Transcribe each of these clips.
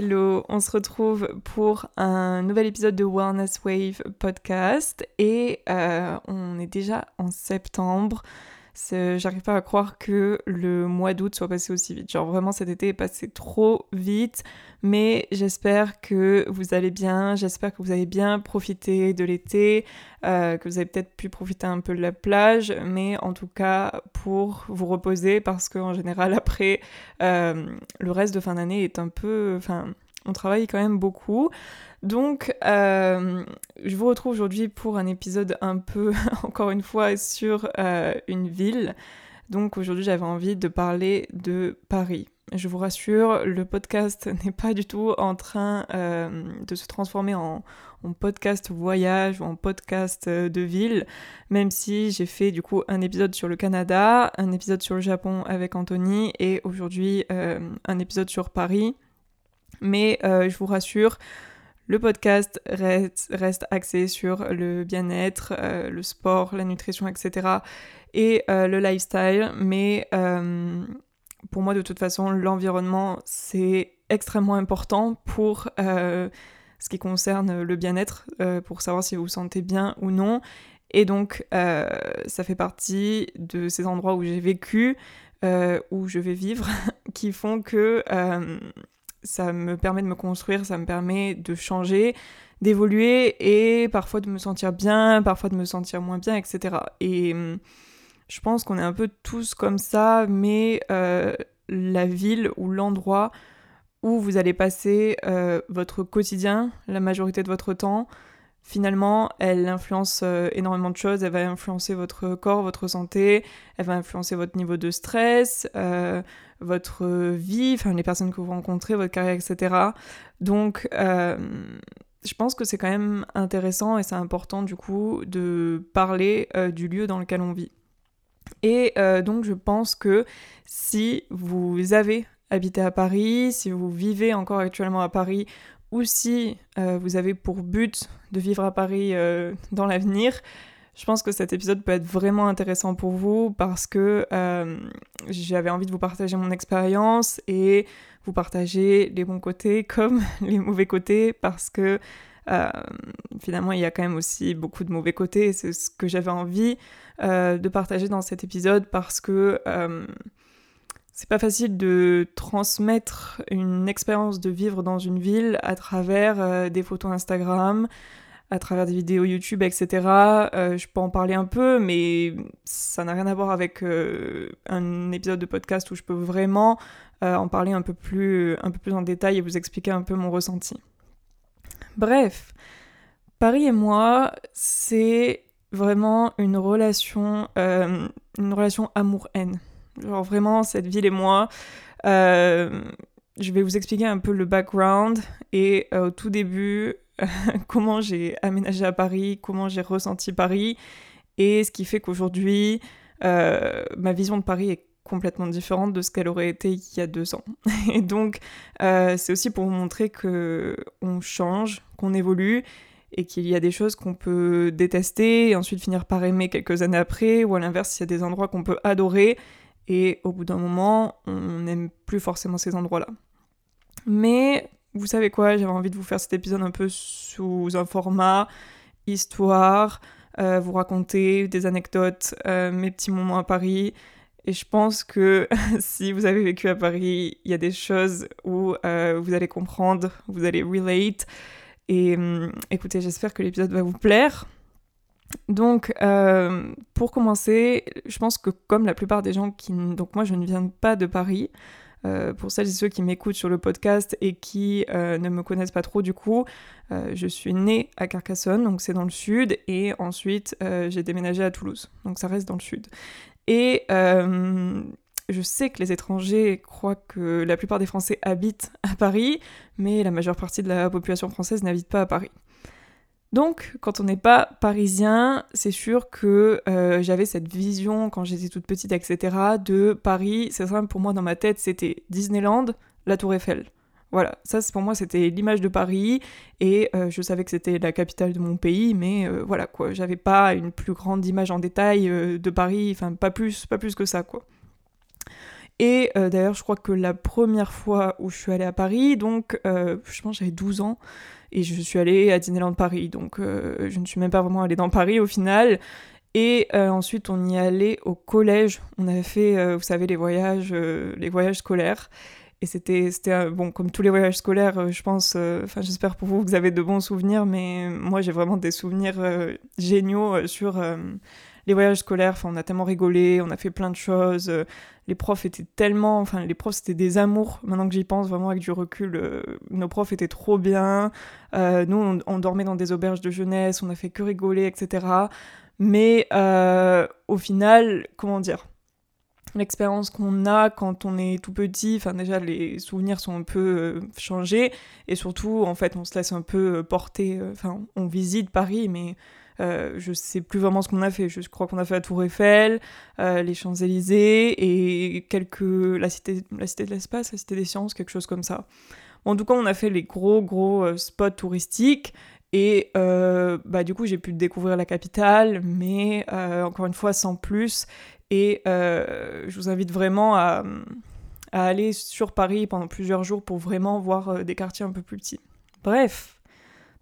Hello, on se retrouve pour un nouvel épisode de Wellness Wave podcast et euh, on est déjà en septembre. J'arrive pas à croire que le mois d'août soit passé aussi vite. Genre vraiment cet été est passé trop vite. Mais j'espère que vous allez bien, j'espère que vous avez bien profité de l'été, euh, que vous avez peut-être pu profiter un peu de la plage, mais en tout cas pour vous reposer parce qu'en général après euh, le reste de fin d'année est un peu... Enfin, on travaille quand même beaucoup. Donc, euh, je vous retrouve aujourd'hui pour un épisode un peu, encore une fois, sur euh, une ville. Donc aujourd'hui, j'avais envie de parler de Paris. Je vous rassure, le podcast n'est pas du tout en train euh, de se transformer en, en, podcast voyage ou en podcast de ville, même si j'ai fait du coup un épisode sur le Canada, un épisode sur le Japon avec Anthony et aujourd'hui un épisode sur Paris. Mais je vous rassure, le podcast reste, axé sur le bien-être, euh, le sport, la nutrition, etc. et euh, le lifestyle. Mais euh, pour moi, de toute façon, l'environnement, c'est extrêmement important pour ce qui concerne le bien-être, pour savoir si vous vous sentez bien ou non. Et donc, ça fait partie de ces endroits où j'ai vécu, où je vais vivre, qui font que ça me permet de me construire, ça me permet de changer, d'évoluer et parfois de me sentir bien, parfois de me sentir moins bien, etc. Et hum, je pense qu'on est un peu tous comme ça, mais euh, la ville ou l'endroit où vous allez passer euh, votre quotidien, la majorité de votre temps, finalement, elle influence euh, énormément de choses. Elle va influencer votre corps, votre santé, elle va influencer votre niveau de stress, votre vie, enfin les personnes que vous rencontrez, votre carrière, etc. Donc, euh, je pense que c'est quand même intéressant et c'est important du coup de parler euh, du lieu dans lequel on vit. Et euh, donc, je pense que si vous avez habité à Paris, si vous vivez encore actuellement à Paris, ou si vous avez pour but de vivre à Paris dans l'avenir, je pense que cet épisode peut être vraiment intéressant pour vous parce que euh, j'avais envie de vous partager mon expérience et vous partager les bons côtés comme les mauvais côtés parce que euh, finalement il y a quand même aussi beaucoup de mauvais côtés et c'est ce que j'avais envie euh, de partager dans cet épisode parce que c'est pas facile de transmettre une expérience de vivre dans une ville à travers des photos Instagram, à travers des vidéos YouTube, etc. Euh, je peux en parler un peu, mais ça n'a rien à voir avec euh, un épisode de podcast où je peux vraiment euh, en parler un peu, plus, un peu plus en détail et vous expliquer un peu mon ressenti. Bref, Paris et moi, c'est vraiment une relation, une relation amour-haine. Genre vraiment, cette ville et moi, je vais vous expliquer un peu le background et au tout début, comment j'ai aménagé à Paris, comment j'ai ressenti Paris, et ce qui fait qu'aujourd'hui, euh, ma vision de Paris est complètement différente de ce qu'elle aurait été il y a deux ans. Et donc, euh, c'est aussi pour vous montrer que on change, qu'on évolue, et qu'il y a des choses qu'on peut détester et ensuite finir par aimer quelques années après, ou à l'inverse, il y a des endroits qu'on peut adorer, et au bout d'un moment, on n'aime plus forcément ces endroits-là. Mais vous savez quoi, j'avais envie de vous faire cet épisode un peu sous un format histoire, euh, vous raconter des anecdotes, euh, mes petits moments à Paris. Et je pense que si vous avez vécu à Paris, il y a des choses où euh, vous allez comprendre, vous allez relate. Et hum, écoutez, j'espère que l'épisode va vous plaire. Donc, pour commencer, je pense que comme la plupart des gens qui... Donc moi, je ne viens pas de Paris. Euh, pour celles et ceux qui m'écoutent sur le podcast et qui euh, ne me connaissent pas trop du coup, euh, je suis née à Carcassonne, donc c'est dans le sud, et ensuite j'ai déménagé à Toulouse, donc ça reste dans le sud. Et je sais que les étrangers croient que la plupart des Français habitent à Paris, mais la majeure partie de la population française n'habite pas à Paris. Donc, quand on n'est pas parisien, c'est sûr que euh, j'avais cette vision quand j'étais toute petite, etc., de Paris. C'est simple, pour moi, dans ma tête, c'était Disneyland, la Tour Eiffel. Voilà, ça pour moi c'était l'image de Paris et euh, je savais que c'était la capitale de mon pays, mais euh, voilà quoi, j'avais pas une plus grande image en détail de Paris, enfin pas plus, pas plus que ça quoi. Et d'ailleurs, je crois que la première fois où je suis allée à Paris, donc je pense j'avais 12 ans, et je suis allée à Disneyland Paris. Donc je ne suis même pas vraiment allée dans Paris au final. Et ensuite, on y allait au collège. On avait fait, vous savez, les voyages, les voyages scolaires. Et c'était, c'était bon, comme tous les voyages scolaires, euh, je pense, euh, enfin, j'espère pour vous que vous avez de bons souvenirs, mais moi, j'ai vraiment des souvenirs euh, géniaux sur les voyages scolaires. Enfin, on a tellement rigolé, on a fait plein de choses. les profs étaient tellement, enfin, les profs, c'était des amours. Maintenant que j'y pense, vraiment, avec du recul, nos profs étaient trop bien. nous, on, dormait dans des auberges de jeunesse, on a fait que rigoler, etc. Mais au final, comment dire l'expérience qu'on a quand on est tout petit, enfin déjà les souvenirs sont un peu euh, changés et surtout en fait on se laisse un peu euh, porter, euh, enfin on visite Paris mais je sais plus vraiment ce qu'on a fait, je crois qu'on a fait la Tour Eiffel, les Champs-Élysées et quelques la cité la cité de l'espace, la cité des sciences, quelque chose comme ça. en tout cas, on a fait les gros gros spots touristiques et bah, du coup, j'ai pu découvrir la capitale, mais encore une fois, sans plus. Et euh, je vous invite vraiment à, aller sur Paris pendant plusieurs jours pour vraiment voir euh, des quartiers un peu plus petits. Bref,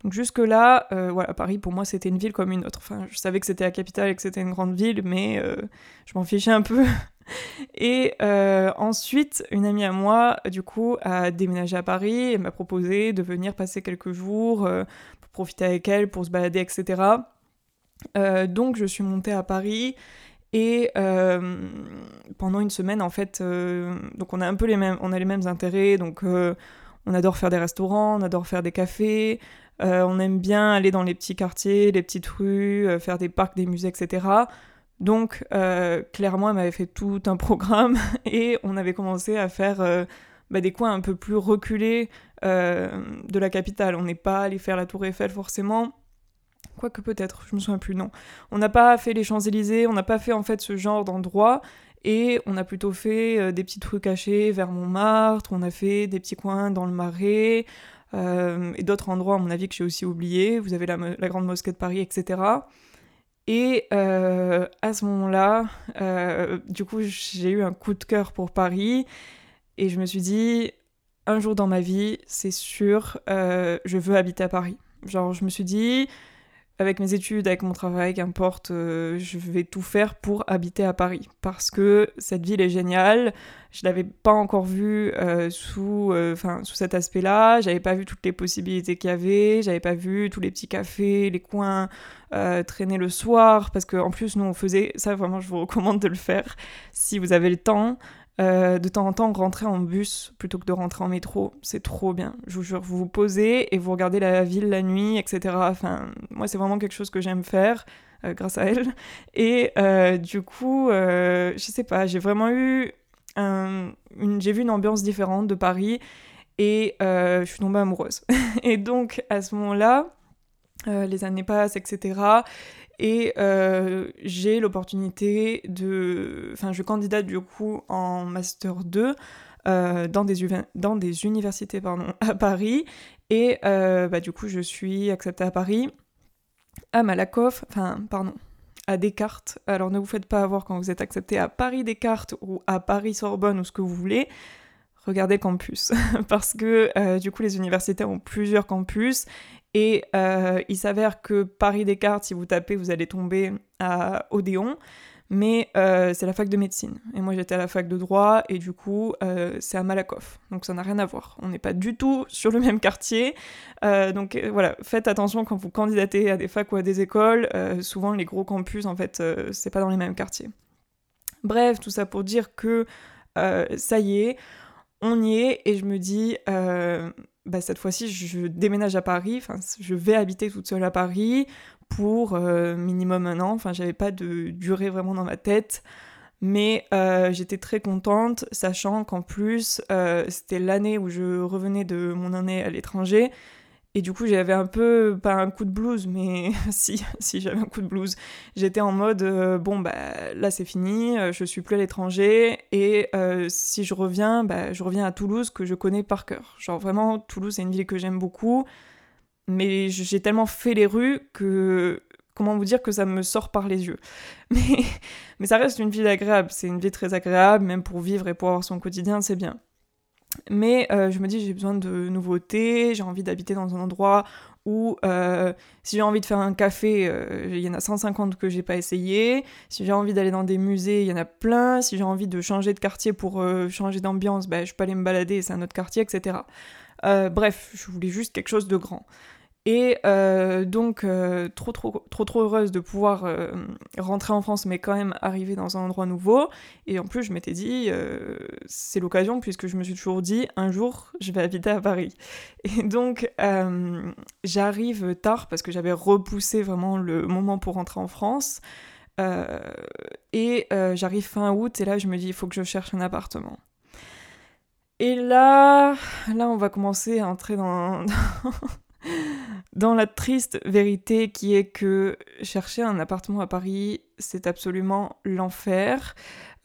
donc jusque-là, euh, voilà, Paris pour moi c'était une ville comme une autre. Enfin, je savais que c'était la capitale et que c'était une grande ville, mais je m'en fichais un peu. et ensuite, une amie à moi, du coup, a déménagé à Paris et m'a proposé de venir passer quelques jours pour profiter avec elle, pour se balader, etc. donc je suis montée à Paris et euh, pendant une semaine, en fait, euh, donc on a un peu les mêmes, on a les mêmes intérêts. Donc euh, on adore faire des restaurants, on adore faire des cafés, on aime bien aller dans les petits quartiers, les petites rues, faire des parcs, des musées, etc. Donc clairement, elle m'avait fait tout un programme et on avait commencé à faire bah, des coins un peu plus reculés de la capitale. On n'est pas allé faire la Tour Eiffel forcément Quoique peut-être, je me souviens plus, non. On n'a pas fait les Champs-Élysées, on n'a pas fait en fait ce genre d'endroit, et on a plutôt fait euh, des petits trucs cachés vers Montmartre, on a fait des petits coins dans le Marais, euh, et d'autres endroits à mon avis que j'ai aussi oubliés. Vous avez la, Grande Mosquée de Paris, etc. Et euh, à ce moment-là, du coup, j'ai eu un coup de cœur pour Paris, et je me suis dit, un jour dans ma vie, c'est sûr, je veux habiter à Paris. Genre, je me suis dit, avec mes études, avec mon travail, qu'importe, euh, je vais tout faire pour habiter à Paris. Parce que cette ville est géniale. Je l'avais pas encore vue euh, sous, euh, sous cet aspect-là. J'avais pas vu toutes les possibilités qu'il y avait. J'avais pas vu tous les petits cafés, les coins traîner le soir. Parce qu'en plus, nous, on faisait ça, vraiment, je vous recommande de le faire si vous avez le temps. Euh, de temps en temps rentrer en bus plutôt que de rentrer en métro. C'est trop bien. Je vous jure, vous vous posez et vous regardez la ville la nuit, etc. Enfin, moi, c'est vraiment quelque chose que j'aime faire. Euh, grâce à elle. Et euh, du coup, je sais pas, j'ai vraiment eu un, j'ai vu une ambiance différente de Paris et je suis tombée amoureuse. et donc à ce moment-là, les années passent, etc. Et euh, j'ai l'opportunité de... Enfin, je candidate du coup en Master 2 euh, dans, des, universités pardon, à Paris. Et euh, bah, du coup, je suis acceptée à Paris, à Malakoff, enfin, pardon, à Descartes. Alors ne vous faites pas avoir quand vous êtes accepté à Paris Descartes ou à Paris Sorbonne ou ce que vous voulez. Regardez campus, parce que du coup les universités ont plusieurs campus et euh, il s'avère que Paris Descartes, si vous tapez, vous allez tomber à Odéon. Mais euh, c'est la fac de médecine. Et moi j'étais à la fac de droit et du coup euh, c'est à Malakoff. Donc ça n'a rien à voir. On n'est pas du tout sur le même quartier. donc voilà, faites attention quand vous candidatez à des facs ou à des écoles. souvent les gros campus en fait c'est pas dans les mêmes quartiers. Bref, tout ça pour dire que ça y est, on y est et je me dis bah, cette fois-ci, je déménage à Paris, je vais habiter toute seule à Paris pour euh, minimum un an, enfin, j'avais pas de durée vraiment dans ma tête, mais euh, j'étais très contente, sachant qu'en plus, euh, c'était l'année où je revenais de mon année à l'étranger, et du coup, j'avais un peu, pas un coup de blues, mais si, si j'avais un coup de blues. J'étais en mode, euh, bon, bah là c'est fini, euh, je suis plus à l'étranger, et euh, si je reviens, bah je reviens à Toulouse que je connais par cœur. Genre vraiment, Toulouse c'est une ville que j'aime beaucoup, mais j'ai tellement fait les rues que comment vous dire que ça me sort par les yeux. Mais, mais ça reste une vie agréable, c'est une vie très agréable, même pour vivre et pour avoir son quotidien, c'est bien. Mais euh, je me dis, j'ai besoin de nouveautés, j'ai envie d'habiter dans un endroit où euh, si j'ai envie de faire un café, euh, il y en a 150 que j'ai pas essayé. Si j'ai envie d'aller dans des musées, il y en a plein. Si j'ai envie de changer de quartier pour changer d'ambiance, ben, je peux aller me balader, c'est un autre quartier, etc. bref, je voulais juste quelque chose de grand. Et euh, donc, euh, trop, trop, trop, trop heureuse de pouvoir euh, rentrer en France, mais quand même arriver dans un endroit nouveau. Et en plus, je m'étais dit, c'est l'occasion, puisque je me suis toujours dit, un jour, je vais habiter à Paris. Et donc, j'arrive tard, parce que j'avais repoussé vraiment le moment pour rentrer en France. et j'arrive fin août, et là, je me dis, il faut que je cherche un appartement. Et là, là, on va commencer à entrer dans dans la triste vérité qui est que chercher un appartement à Paris, c'est absolument l'enfer.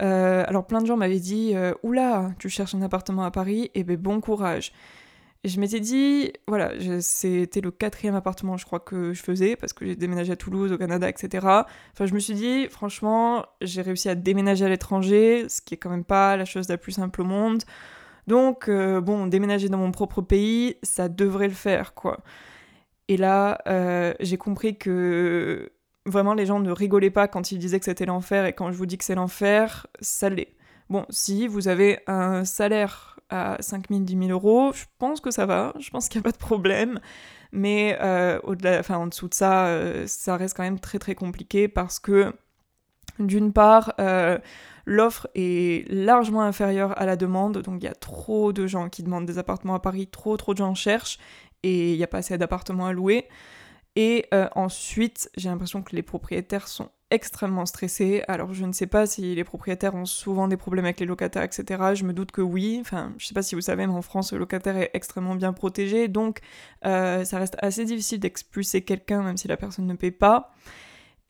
Euh, alors plein de gens m'avaient dit euh, Oula, tu cherches un appartement à Paris Eh ben bon courage. Et je m'étais dit, voilà, c'était le quatrième appartement, je crois, que je faisais, parce que j'ai déménagé à Toulouse, au Canada, etc. Enfin, je me suis dit, franchement, j'ai réussi à déménager à l'étranger, ce qui est quand même pas la chose la plus simple au monde. Donc, euh, bon, déménager dans mon propre pays, ça devrait le faire, quoi. Et là, euh, j'ai compris que vraiment les gens ne rigolaient pas quand ils disaient que c'était l'enfer, et quand je vous dis que c'est l'enfer, ça l'est. Bon, si vous avez un salaire à 5 000, 10 000 euros, je pense que ça va, je pense qu'il n'y a pas de problème. Mais euh, au-delà, en dessous de ça, ça reste quand même très très compliqué parce que, d'une part, l'offre est largement inférieure à la demande, donc il y a trop de gens qui demandent des appartements à Paris, trop trop de gens cherchent, et il n'y a pas assez d'appartements à louer. Et euh, ensuite, j'ai l'impression que les propriétaires sont extrêmement stressés. Alors je ne sais pas si les propriétaires ont souvent des problèmes avec les locataires, etc. Je me doute que oui. Enfin, je ne sais pas si vous savez, mais en France, le locataire est extrêmement bien protégé. Donc euh, ça reste assez difficile d'expulser quelqu'un même si la personne ne paie pas.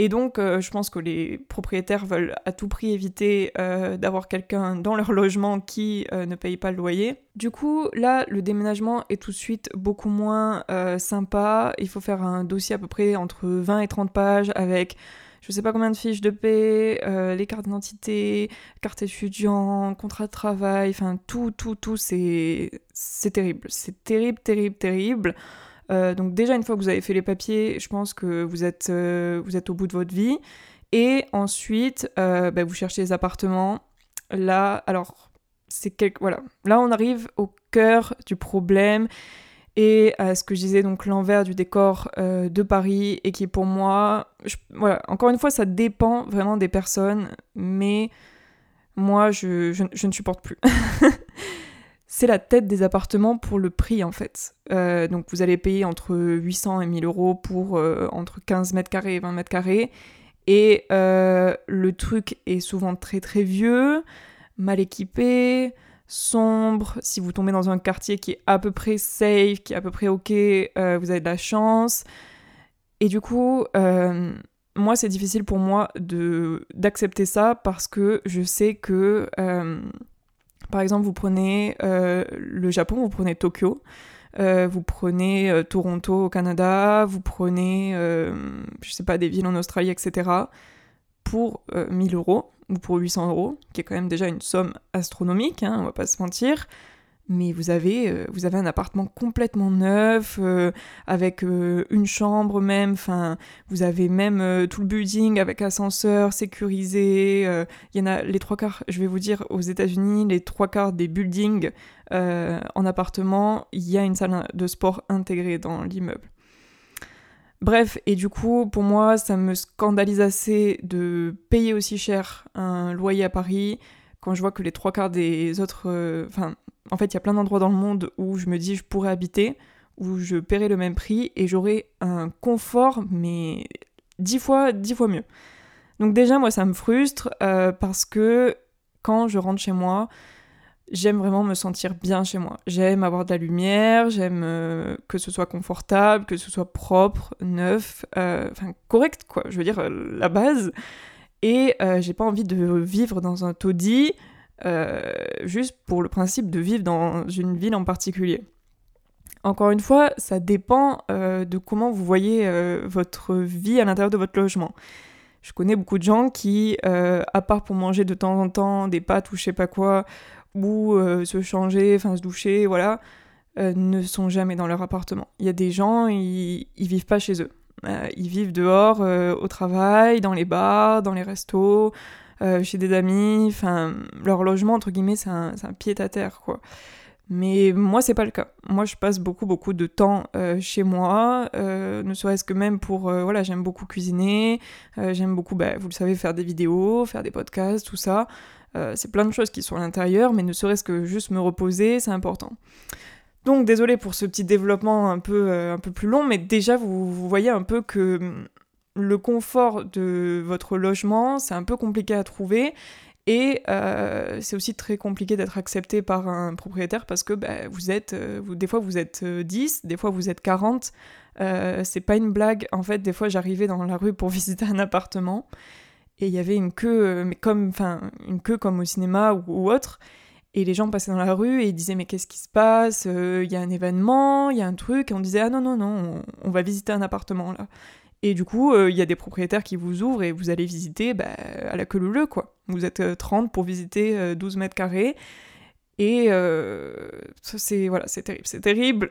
Et donc, euh, je pense que les propriétaires veulent à tout prix éviter euh, d'avoir quelqu'un dans leur logement qui euh, ne paye pas le loyer. Du coup, là, le déménagement est tout de suite beaucoup moins sympa. Il faut faire un dossier à peu près entre 20 et 30 pages avec je sais pas combien de fiches de paix, les cartes d'identité, carte étudiant, contrat de travail, enfin tout, tout, tout, c'est terrible. C'est terrible, terrible, terrible. Euh, donc déjà, une fois que vous avez fait les papiers, je pense que vous êtes, euh, vous êtes au bout de votre vie. Et ensuite, euh, bah, vous cherchez les appartements. Là, alors, c'est quelque... Voilà. Là, on arrive au cœur du problème et à ce que je disais, donc l'envers du décor de Paris, et qui pour moi, voilà, encore une fois, ça dépend vraiment des personnes, mais moi, je, je ne supporte plus. c'est la tête des appartements pour le prix en fait. Euh, donc vous allez payer entre 800 et 1000 euros pour euh, entre 15 mètres carrés et 20 mètres carrés. Et euh, le truc est souvent très très vieux, mal équipé, sombre. Si vous tombez dans un quartier qui est à peu près safe, qui est à peu près ok, vous avez de la chance. Et du coup, moi c'est difficile pour moi d'accepter ça parce que je sais que par exemple, vous prenez euh, le Japon, vous prenez Tokyo, euh, vous prenez euh, Toronto au Canada, vous prenez, je sais pas, des villes en Australie, etc. pour 1000 euros ou pour 800 euros, qui est quand même déjà une somme astronomique, hein, on va pas se mentir mais vous avez, euh, vous avez un appartement complètement neuf, euh, avec euh, une chambre même, enfin, vous avez même tout le building avec ascenseur sécurisé. Il y en a les trois quarts, je vais vous dire, aux États-Unis, les trois quarts des buildings en appartement, il y a une salle de sport intégrée dans l'immeuble. Bref, et du coup, pour moi, ça me scandalise assez de payer aussi cher un loyer à Paris quand je vois que les trois quarts des autres, enfin, en fait, il y a plein d'endroits dans le monde où je me dis je pourrais habiter, où je paierais le même prix et j'aurais un confort, mais dix fois, dix fois mieux. Donc déjà, moi, ça me frustre euh, parce que quand je rentre chez moi, j'aime vraiment me sentir bien chez moi. J'aime avoir de la lumière, j'aime euh, que ce soit confortable, que ce soit propre, neuf, euh, enfin correct quoi. Je veux dire la base. Et j'ai pas envie de vivre dans un taudis euh, juste pour le principe de vivre dans une ville en particulier. Encore une fois, ça dépend de comment vous voyez votre vie à l'intérieur de votre logement. Je connais beaucoup de gens qui, à part pour manger de temps en temps des pâtes ou je sais pas quoi, ou se changer, enfin se doucher, voilà, ne sont jamais dans leur appartement. Il y a des gens, ils, ils vivent pas chez eux. Euh, ils vivent dehors, euh, au travail, dans les bars, dans les restos, euh, chez des amis. Enfin, leur logement, entre guillemets, c'est un, pied-à-terre, quoi. Mais moi, c'est pas le cas. Moi, je passe beaucoup, beaucoup de temps chez moi, ne serait-ce que même pour. voilà, j'aime beaucoup cuisiner, j'aime beaucoup, bah, vous le savez, faire des vidéos, faire des podcasts, tout ça. c'est plein de choses qui sont à l'intérieur, mais ne serait-ce que juste me reposer, c'est important. Donc désolé pour ce petit développement un peu, euh, un peu plus long, mais déjà vous, voyez un peu que hum, le confort de votre logement, c'est un peu compliqué à trouver. Et euh, c'est aussi très compliqué d'être accepté par un propriétaire parce que bah, vous êtes, euh, vous, des fois vous êtes 10, des fois vous êtes 40. c'est pas une blague. En fait, des fois j'arrivais dans la rue pour visiter un appartement et il y avait une queue, mais comme, une queue comme au cinéma ou autre. Et les gens passaient dans la rue et ils disaient mais qu'est-ce qui se passe? Euh, Il y a un événement, il y a un truc. Et on disait ah non non non, on, va visiter un appartement là. Et du coup, euh, il y a des propriétaires qui vous ouvrent et vous allez visiter bah, à la queue leu quoi. Vous êtes 30 euh, pour visiter 12 mètres carrés. Et c'est voilà, terrible, c'est terrible.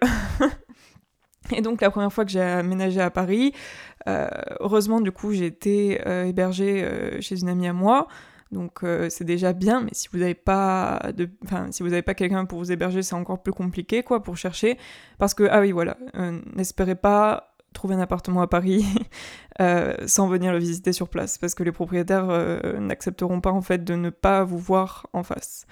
et donc la première fois que j'ai aménagé à Paris, heureusement du coup j'ai été hébergée chez une amie à moi. Donc euh, c'est déjà bien, mais si vous n'avez pas enfin si pas quelqu'un pour vous héberger, c'est encore plus compliqué quoi pour chercher. Parce que ah oui voilà, euh, n'espérez pas trouver un appartement à Paris euh, sans venir le visiter sur place, parce que les propriétaires n'accepteront pas en fait de ne pas vous voir en face.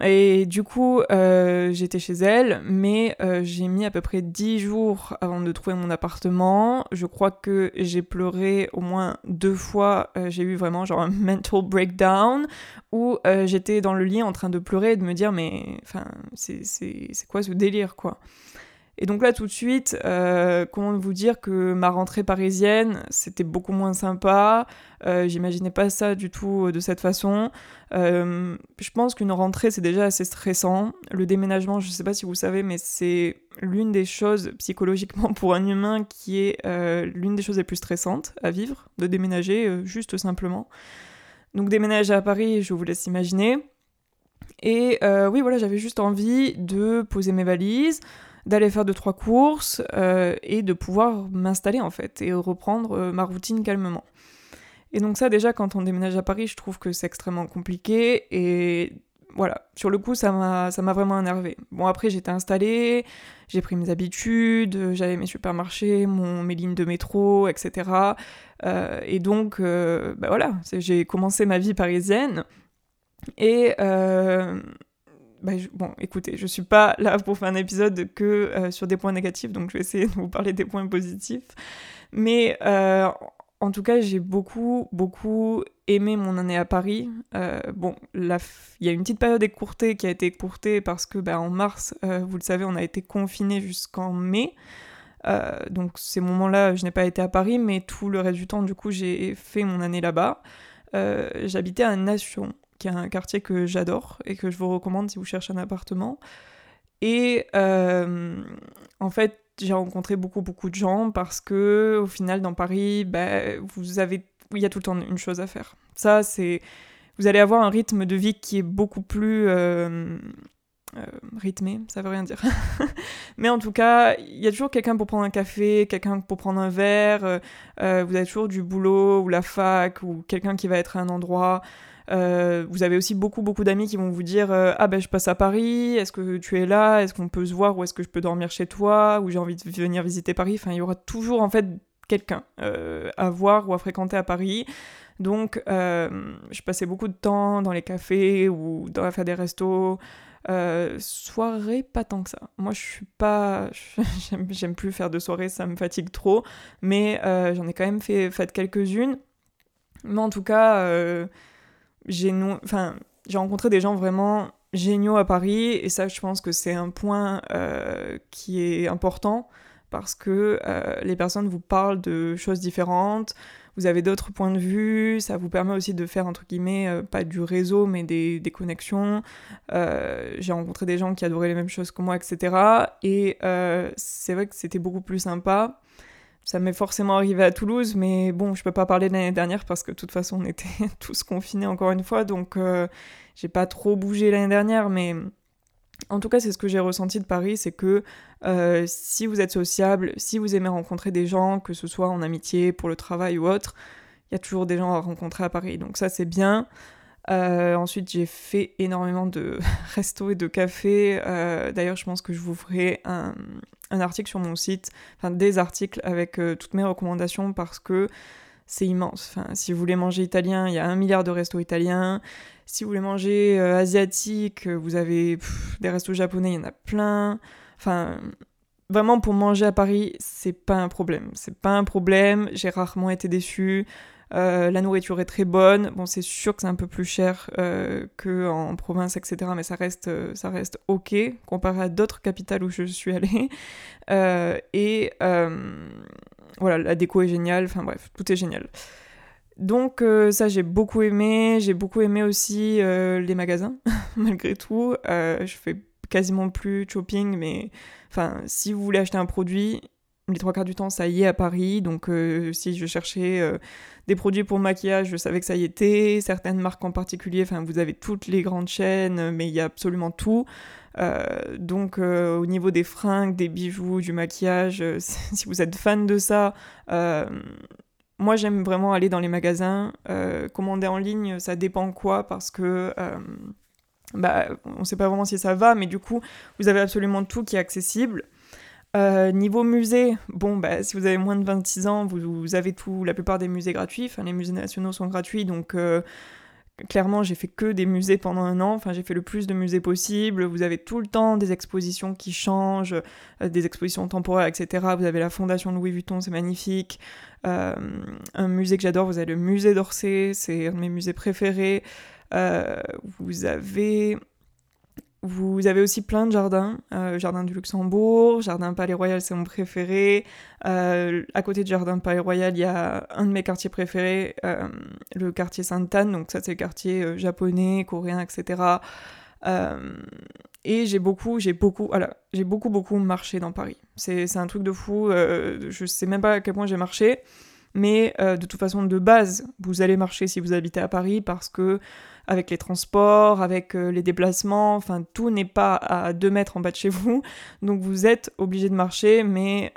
Et du coup, euh, j'étais chez elle, mais euh, j'ai mis à peu près 10 jours avant de trouver mon appartement. Je crois que j'ai pleuré au moins deux fois. Euh, j'ai eu vraiment genre un mental breakdown où j'étais dans le lit en train de pleurer et de me dire mais enfin c'est quoi ce délire quoi? Et donc là, tout de suite, euh, comment vous dire que ma rentrée parisienne, c'était beaucoup moins sympa. Euh, J'imaginais pas ça du tout de cette façon. Euh, je pense qu'une rentrée, c'est déjà assez stressant. Le déménagement, je sais pas si vous savez, mais c'est l'une des choses psychologiquement pour un humain qui est euh, l'une des choses les plus stressantes à vivre, de déménager juste simplement. Donc déménager à Paris, je vous laisse imaginer. Et oui, voilà, j'avais juste envie de poser mes valises d'aller faire deux trois courses euh, et de pouvoir m'installer en fait et reprendre euh, ma routine calmement. Et donc ça déjà quand on déménage à Paris, je trouve que c'est extrêmement compliqué et voilà, sur le coup ça m'a vraiment énervé. Bon après j'étais installée, j'ai pris mes habitudes, j'avais mes supermarchés, mon, mes lignes de métro, etc. Euh, et donc bah voilà, j'ai commencé ma vie parisienne et bah, bon, écoutez, je suis pas là pour faire un épisode que euh, sur des points négatifs, donc je vais essayer de vous parler des points positifs. Mais euh, en tout cas, j'ai beaucoup, beaucoup aimé mon année à Paris. Euh, bon, il y a une petite période écourtée qui a été écourtée parce que bah, en mars, vous le savez, on a été confiné jusqu'en mai. donc ces moments-là, je n'ai pas été à Paris, mais tout le reste du temps, du coup, j'ai fait mon année là-bas. J'habitais à Nation qui est un quartier que j'adore et que je vous recommande si vous cherchez un appartement. Et euh, en fait, j'ai rencontré beaucoup beaucoup de gens parce que au final dans Paris, bah, vous avez, il y a tout le temps une chose à faire. Ça, c'est, vous allez avoir un rythme de vie qui est beaucoup plus euh, euh, rythmé, ça veut rien dire. Mais en tout cas, il y a toujours quelqu'un pour prendre un café, quelqu'un pour prendre un verre. vous avez toujours du boulot ou la fac ou quelqu'un qui va être à un endroit. Euh, vous avez aussi beaucoup beaucoup d'amis qui vont vous dire euh, ah ben je passe à Paris, est-ce que tu es là, est-ce qu'on peut se voir ou est-ce que je peux dormir chez toi ou j'ai envie de venir visiter Paris. Enfin il y aura toujours en fait quelqu'un euh, à voir ou à fréquenter à Paris. Donc je passais beaucoup de temps dans les cafés ou dans la faire des restos. soirée, pas tant que ça. Moi, je suis pas. J'aime plus faire de soirées, ça me fatigue trop. Mais j'en ai quand même fait, fait quelques-unes. Mais en tout cas, j'ai enfin, rencontré des gens vraiment géniaux à Paris et ça je pense que c'est un point euh, qui est important parce que les personnes vous parlent de choses différentes, vous avez d'autres points de vue, ça vous permet aussi de faire, entre guillemets, euh, pas du réseau, mais des, des connexions. Euh, j'ai rencontré des gens qui adoraient les mêmes choses que moi, etc. Et euh, c'est vrai que c'était beaucoup plus sympa. Ça m'est forcément arrivé à Toulouse, mais bon, je peux pas parler de l'année dernière parce que de toute façon, on était tous confinés encore une fois, donc j'ai pas trop bougé l'année dernière, mais en tout cas, c'est ce que j'ai ressenti de Paris, c'est que euh, si vous êtes sociable, si vous aimez rencontrer des gens, que ce soit en amitié, pour le travail ou autre, il y a toujours des gens à rencontrer à Paris. Donc ça, c'est bien. Euh, ensuite, j'ai fait énormément de restos et de cafés. Euh, d'ailleurs, je pense que je vous ferai un, article sur mon site, enfin des articles avec toutes mes recommandations parce que c'est immense. Enfin, si vous voulez manger italien, il y a un milliard de restos italiens. Si vous voulez manger euh, asiatique, euh, vous avez des restos japonais, il y en a plein. Enfin, vraiment pour manger à Paris, c'est pas un problème. C'est pas un problème. J'ai rarement été déçue. Euh, la nourriture est très bonne. Bon, c'est sûr que c'est un peu plus cher euh, qu'en province, etc. Mais ça reste, ça reste ok comparé à d'autres capitales où je suis allée. et voilà, la déco est géniale. Enfin bref, tout est génial. Donc euh, ça j'ai beaucoup aimé, j'ai beaucoup aimé aussi euh, les magasins malgré tout. Euh, je fais quasiment plus shopping, mais enfin si vous voulez acheter un produit, les trois quarts du temps ça y est à Paris. Donc si je cherchais des produits pour maquillage, je savais que ça y était. Certaines marques en particulier, enfin vous avez toutes les grandes chaînes, mais il y a absolument tout. donc au niveau des fringues, des bijoux, du maquillage, si vous êtes fan de ça, moi, j'aime vraiment aller dans les magasins. Euh, commander en ligne, ça dépend quoi, parce que euh, bah, on ne sait pas vraiment si ça va, mais du coup, vous avez absolument tout qui est accessible. Euh, niveau musée, bon, bah, si vous avez moins de 26 ans, vous, avez tout, la plupart des musées gratuits. Enfin, les musées nationaux sont gratuits, donc clairement, j'ai fait que des musées pendant un an. Enfin, j'ai fait le plus de musées possible. Vous avez tout le temps des expositions qui changent, des expositions temporaires, etc. Vous avez la Fondation Louis Vuitton, c'est magnifique. Euh, un musée que j'adore, vous avez le musée d'Orsay, c'est un de mes musées préférés. Euh, vous avez vous avez aussi plein de jardins, euh, Jardin du Luxembourg, Jardin Palais Royal, c'est mon préféré. à côté du Jardin Palais Royal, il y a un de mes quartiers préférés, le quartier Sainte-Anne, donc ça c'est le quartier japonais, coréen, etc. Et j'ai beaucoup, j'ai beaucoup, voilà, j'ai beaucoup, beaucoup marché dans Paris. C'est un truc de fou. Euh, je sais même pas à quel point j'ai marché. Mais euh, de toute façon, de base, vous allez marcher si vous habitez à Paris parce que, avec les transports, avec euh, les déplacements, enfin, tout n'est pas à 2 mètres en bas de chez vous. Donc, vous êtes obligé de marcher. Mais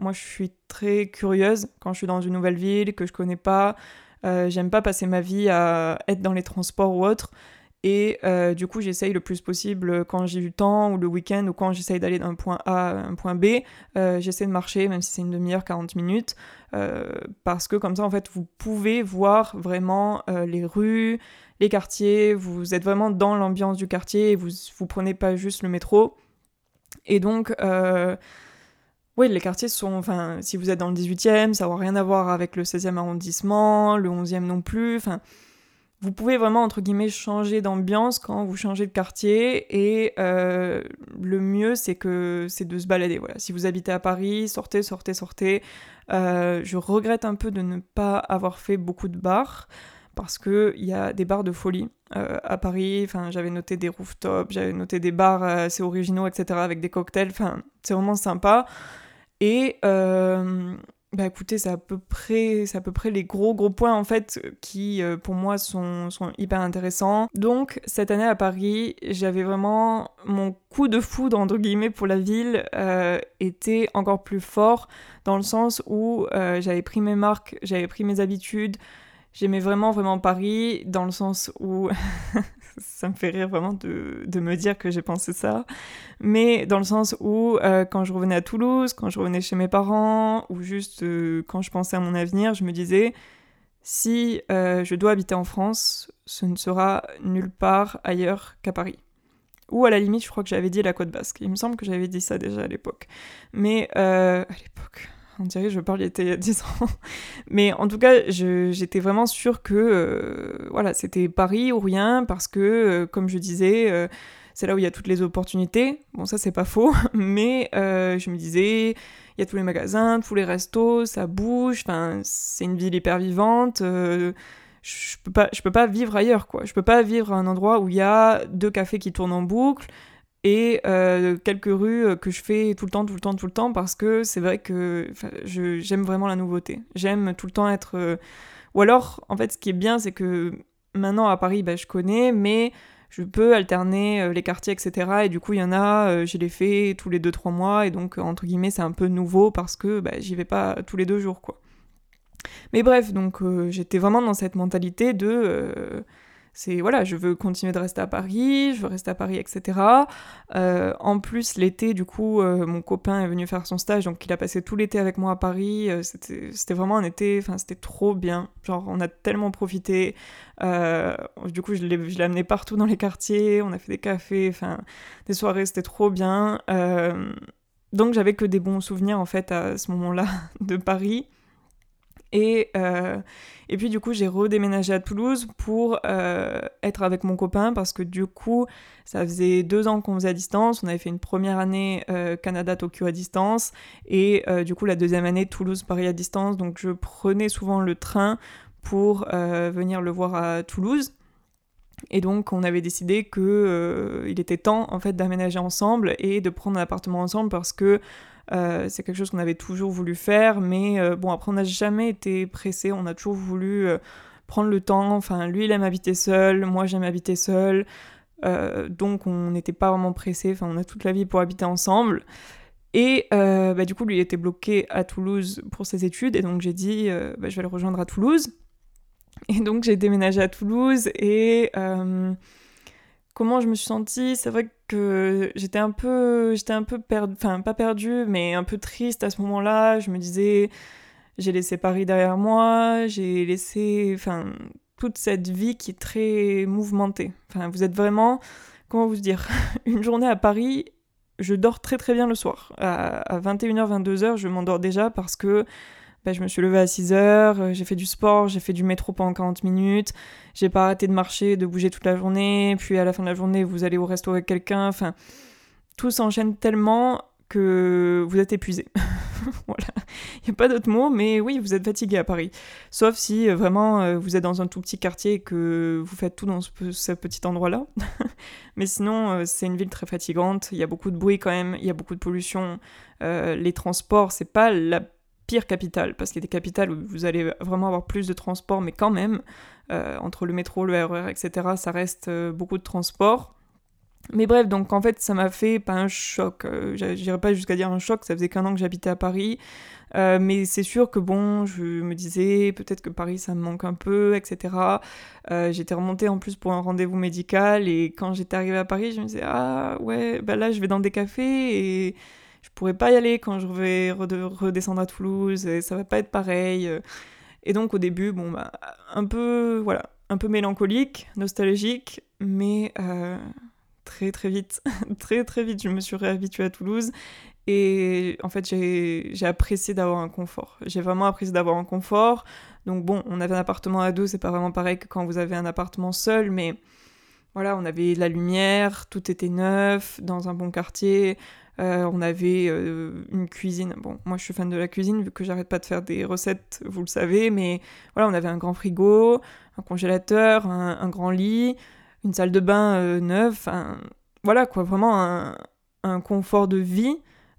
moi, je suis très curieuse quand je suis dans une nouvelle ville que je connais pas. J'aime pas passer ma vie à être dans les transports ou autre. Et euh, du coup, j'essaye le plus possible quand j'ai du temps ou le week-end ou quand j'essaye d'aller d'un point A à un point B, euh, j'essaie de marcher, même si c'est une demi-heure, 40 minutes, euh, parce que comme ça, en fait, vous pouvez voir vraiment les rues, les quartiers, vous êtes vraiment dans l'ambiance du quartier et vous, vous prenez pas juste le métro. Et donc, oui, les quartiers sont, enfin, si vous êtes dans le 18e, ça n'a rien à voir avec le 16e arrondissement, le 11e non plus, enfin vous pouvez vraiment, entre guillemets, changer d'ambiance quand vous changez de quartier. Et euh, le mieux, c'est que c'est de se balader. Voilà. Si vous habitez à Paris, sortez, sortez, sortez. Euh, je regrette un peu de ne pas avoir fait beaucoup de bars parce qu'il y a des bars de folie euh, à Paris. Enfin, j'avais noté des rooftops, j'avais noté des bars assez originaux, etc., avec des cocktails. Enfin, c'est vraiment sympa. Et bah écoutez, c'est à peu près, à peu près les gros gros points en fait qui euh, pour moi sont, sont, hyper intéressants. Donc cette année à Paris, j'avais vraiment mon coup de foudre entre guillemets pour la ville euh, était encore plus fort dans le sens où euh, j'avais pris mes marques, j'avais pris mes habitudes, j'aimais vraiment vraiment Paris dans le sens où ça me fait rire vraiment de, de me dire que j'ai pensé ça. Mais dans le sens où, euh, quand je revenais à Toulouse, quand je revenais chez mes parents, ou juste euh, quand je pensais à mon avenir, je me disais, si euh, je dois habiter en France, ce ne sera nulle part ailleurs qu'à Paris. Ou à la limite, je crois que j'avais dit la côte basque. Il me semble que j'avais dit ça déjà à l'époque. Mais à l'époque, on dirait que je parle il y a 10 ans. Mais en tout cas, j'étais vraiment sûre que euh, voilà, c'était Paris ou rien, parce que, euh, comme je disais, euh, c'est là où il y a toutes les opportunités. Bon, ça, c'est pas faux, mais je me disais, il y a tous les magasins, tous les restos, ça bouge, c'est une ville hyper vivante. Je peux pas, je peux pas vivre ailleurs, quoi. Je peux pas vivre à un endroit où il y a deux cafés qui tournent en boucle et euh, quelques rues que je fais tout le temps, tout le temps, tout le temps, parce que c'est vrai que j'aime vraiment la nouveauté. J'aime tout le temps être... Euh, ou alors, en fait, ce qui est bien, c'est que maintenant à Paris, bah, je connais, mais je peux alterner euh, les quartiers, etc. Et du coup, il y en a, euh, je les fais tous les 2-3 mois, et donc, entre guillemets, c'est un peu nouveau parce que bah, j'y vais pas tous les deux jours, quoi. Mais bref, donc euh, j'étais vraiment dans cette mentalité de c'est voilà, je veux continuer de rester à Paris, je veux rester à Paris, etc. Euh, en plus, l'été, du coup, euh, mon copain est venu faire son stage, donc il a passé tout l'été avec moi à Paris. Euh, c'était vraiment un été, enfin, c'était trop bien. Genre, on a tellement profité. du coup, je l'ai amené partout dans les quartiers, on a fait des cafés, enfin, des soirées, c'était trop bien. donc, j'avais que des bons souvenirs, en fait, à ce moment-là de Paris. Et, euh, et puis du coup, j'ai redéménagé à Toulouse pour euh, être avec mon copain parce que du coup, ça faisait deux ans qu'on faisait à distance. On avait fait une première année euh, Canada-Tokyo à distance et du coup, la deuxième année Toulouse-Paris à distance. Donc je prenais souvent le train pour venir le voir à Toulouse. Et donc, on avait décidé que il était temps en fait d'aménager ensemble et de prendre un appartement ensemble parce que euh, c'est quelque chose qu'on avait toujours voulu faire, mais euh, bon, après, on n'a jamais été pressé, on a toujours voulu euh, prendre le temps. Enfin, lui, il aime habiter seul, moi, j'aime habiter seul. donc, on n'était pas vraiment pressé. Enfin, on a toute la vie pour habiter ensemble. Et bah, du coup, lui, il était bloqué à Toulouse pour ses études, et donc j'ai dit, bah, je vais le rejoindre à Toulouse. Et donc, j'ai déménagé à Toulouse, et comment je me suis sentie, c'est vrai que j'étais un peu, j'étais un peu perdue, enfin pas perdue, mais un peu triste à ce moment-là. Je me disais, j'ai laissé Paris derrière moi, j'ai laissé, enfin, toute cette vie qui est très mouvementée. Enfin, vous êtes vraiment, comment vous dire, une journée à Paris, je dors très très bien le soir. À, à 21h, 22h, je m'endors déjà parce que bah, je me suis levée à 6 heures, euh, j'ai fait du sport, j'ai fait du métro pendant 40 minutes, j'ai pas arrêté de marcher, de bouger toute la journée, puis à la fin de la journée, vous allez au resto avec quelqu'un, enfin, tout s'enchaîne tellement que vous êtes épuisé. voilà, il n'y a pas d'autre mot, mais oui, vous êtes fatigué à Paris. Sauf si euh, vraiment euh, vous êtes dans un tout petit quartier et que vous faites tout dans ce, petit endroit-là. mais sinon, c'est une ville très fatigante, il y a beaucoup de bruit quand même, il y a beaucoup de pollution. les transports, c'est pas la pire capitale, parce qu'il y a des capitales où vous allez vraiment avoir plus de transport, mais quand même, euh, entre le métro, le RER, etc., ça reste euh, beaucoup de transport. Mais bref, donc en fait, ça m'a fait pas un choc, euh, j'irais pas jusqu'à dire un choc, ça faisait qu'un an que j'habitais à Paris, mais c'est sûr que bon, je me disais peut-être que Paris ça me manque un peu, etc. j'étais remontée en plus pour un rendez-vous médical, et quand j'étais arrivée à Paris, je me disais, ah ouais, bah là je vais dans des cafés, et je pourrais pas y aller quand je vais redescendre à Toulouse et ça va pas être pareil. Et donc au début, bon bah un peu voilà, un peu mélancolique, nostalgique, mais euh, très très vite, très très vite, je me suis réhabituée à Toulouse et en fait j'ai apprécié d'avoir un confort. J'ai vraiment apprécié d'avoir un confort. Donc bon, on avait un appartement à deux, c'est pas vraiment pareil que quand vous avez un appartement seul, mais voilà, on avait la lumière, tout était neuf, dans un bon quartier. Euh, on avait euh, une cuisine. Bon, moi je suis fan de la cuisine vu que j'arrête pas de faire des recettes, vous le savez, mais voilà, on avait un grand frigo, un congélateur, un, grand lit, une salle de bain euh, neuve. voilà quoi, vraiment un, confort de vie.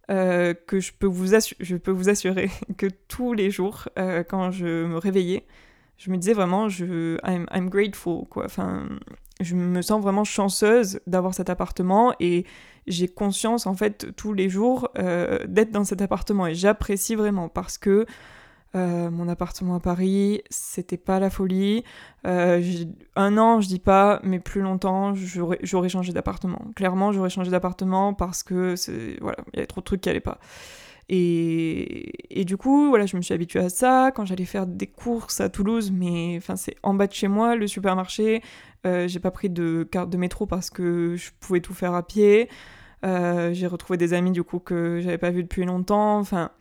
que je peux, vous je peux vous assurer que tous les jours, quand je me réveillais, je me disais vraiment, je, I'm, grateful, quoi. Enfin, je me sens vraiment chanceuse d'avoir cet appartement et j'ai conscience en fait tous les jours euh, d'être dans cet appartement et j'apprécie vraiment parce que euh, mon appartement à Paris, c'était pas la folie. Euh, un an, je dis pas, mais plus longtemps, j'aurais changé d'appartement. Clairement, j'aurais changé d'appartement parce que voilà, il y avait trop de trucs qui allaient pas. Et, et, du coup, voilà, je me suis habituée à ça. Quand j'allais faire des courses à Toulouse, mais enfin, c'est en bas de chez moi, le supermarché. J'ai pas pris de carte de métro parce que je pouvais tout faire à pied. Euh, j'ai retrouvé des amis du coup que j'avais pas vu depuis longtemps. Enfin,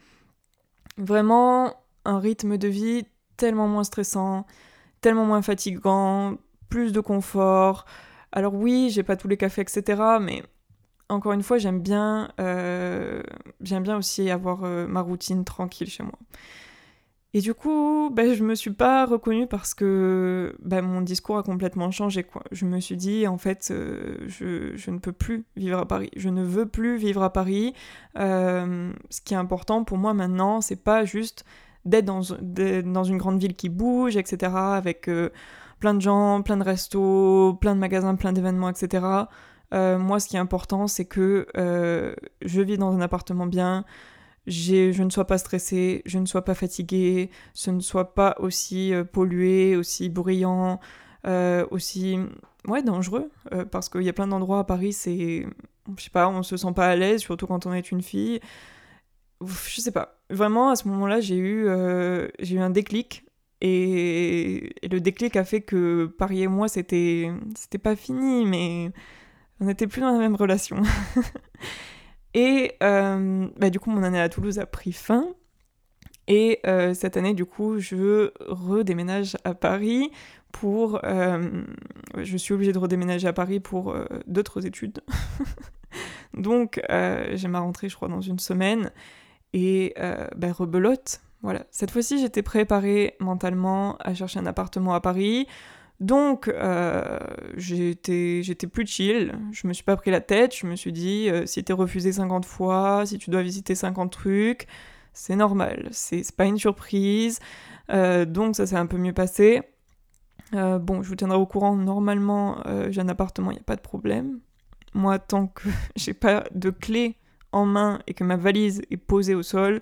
vraiment un rythme de vie tellement moins stressant, tellement moins fatigant, plus de confort. Alors oui, j'ai pas tous les cafés, etc. Mais encore une fois, j'aime bien, j'aime bien aussi avoir ma routine tranquille chez moi. Et du coup, bah, je me suis pas reconnue parce que bah, mon discours a complètement changé. Quoi. Je me suis dit, en fait, euh, je, je, ne peux plus vivre à Paris. Je ne veux plus vivre à Paris. Euh, ce qui est important pour moi maintenant, c'est pas juste d'être dans, dans, une grande ville qui bouge, etc., avec euh, plein de gens, plein de restos, plein de magasins, plein d'événements, etc. moi, ce qui est important, c'est que je vis dans un appartement bien, je ne sois pas stressée, je ne sois pas fatiguée, ce ne soit pas aussi euh, pollué, aussi bruyant, euh, aussi ouais, dangereux, euh, parce qu'il y a plein d'endroits à Paris, c'est, je sais pas, on se sent pas à l'aise, surtout quand on est une fille. Je sais pas. Vraiment, à ce moment-là, j'ai eu, eu un déclic. Et, le déclic a fait que Paris et moi, c'était, c'était pas fini, mais on n'était plus dans la même relation. Et euh, bah, du coup, mon année à Toulouse a pris fin. Et euh, cette année, du coup, je redéménage à Paris pour... Euh, je suis obligée de redéménager à Paris pour d'autres études. Donc, j'ai ma rentrée, je crois, dans une semaine. Et bah, rebelote. Voilà. Cette fois-ci, j'étais préparée mentalement à chercher un appartement à Paris. Donc, euh, j'étais, plus chill, je me suis pas pris la tête, je me suis dit, euh, si t'es refusé 50 fois, si tu dois visiter 50 trucs, c'est normal, c'est, pas une surprise, euh, donc ça s'est un peu mieux passé. bon, je vous tiendrai au courant, normalement, j'ai un appartement, il n'y a pas de problème. Moi, tant que j'ai pas de clé en main et que ma valise est posée au sol,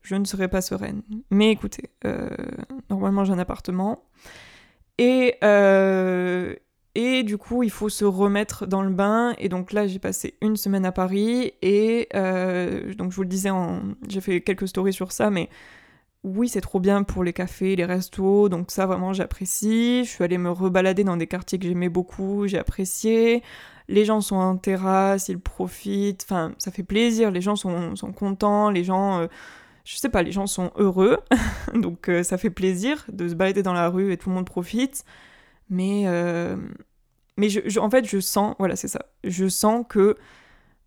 je ne serai pas sereine. Mais écoutez, normalement j'ai un appartement. Et, euh, et du coup, il faut se remettre dans le bain. Et donc là, j'ai passé une semaine à Paris. Et euh, donc, je vous le disais, j'ai fait quelques stories sur ça, mais oui, c'est trop bien pour les cafés, les restos. Donc ça, vraiment, j'apprécie. Je suis allée me rebalader dans des quartiers que j'aimais beaucoup. J'ai apprécié. Les gens sont en terrasse, ils profitent. Enfin, ça fait plaisir. Les gens sont, sont contents. Les gens... Euh, je sais pas, les gens sont heureux, donc euh, ça fait plaisir de se balader dans la rue et tout le monde profite. Mais, euh, mais je, en fait, je sens, voilà, c'est ça, je sens que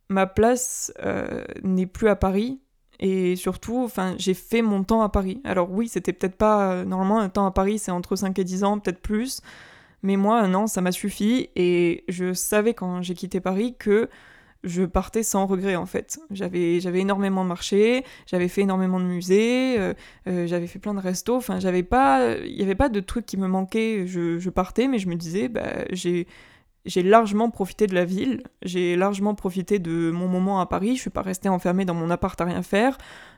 ma place euh, n'est plus à Paris. Et surtout, enfin, j'ai fait mon temps à Paris. Alors oui, c'était peut-être pas... Normalement, un temps à Paris, c'est entre 5 et 10 ans, peut-être plus. Mais moi, un an, ça m'a suffi. Et je savais quand j'ai quitté Paris que je partais sans regret en fait. J'avais, j'avais énormément marché, j'avais fait énormément de musées, euh, euh, j'avais fait plein de restos, enfin j'avais pas, il n'y avait pas de trucs qui me manquaient, je, partais mais je me disais, bah, j'ai, j'ai largement profité de la ville, j'ai largement profité de mon moment à Paris, je suis pas restée enfermée dans mon appart à rien faire,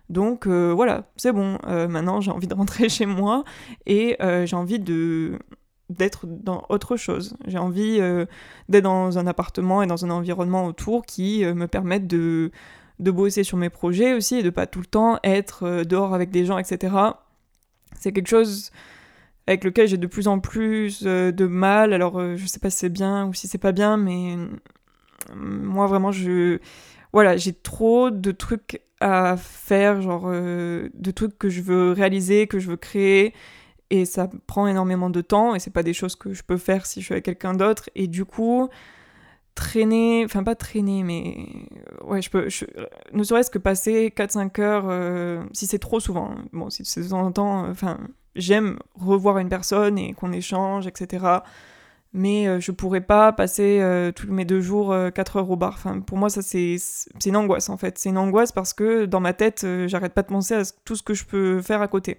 donc euh, voilà, c'est bon, maintenant j'ai envie de rentrer chez moi et j'ai envie de d'être dans autre chose. J'ai envie euh, d'être dans un appartement et dans un environnement autour qui euh, me permettent de, de bosser sur mes projets aussi et de pas tout le temps être euh, dehors avec des gens, etc. C'est quelque chose avec lequel j'ai de plus en plus de mal. Alors je sais pas si c'est bien ou si c'est pas bien, mais moi vraiment je voilà j'ai trop de trucs à faire, genre de trucs que je veux réaliser, que je veux créer et ça prend énormément de temps et c'est pas des choses que je peux faire si je suis avec quelqu'un d'autre. Et du coup traîner enfin pas traîner mais ouais je peux ne serait-ce que passer 4-5 heures euh, si c'est trop souvent hein. bon si c'est de temps en temps euh, enfin j'aime revoir une personne et qu'on échange etc mais euh, je pourrais pas passer tous mes deux jours 4 heures au bar. Enfin pour moi ça c'est c'est une angoisse en fait. C'est une angoisse parce que dans ma tête j'arrête pas de penser à tout ce que je peux faire à côté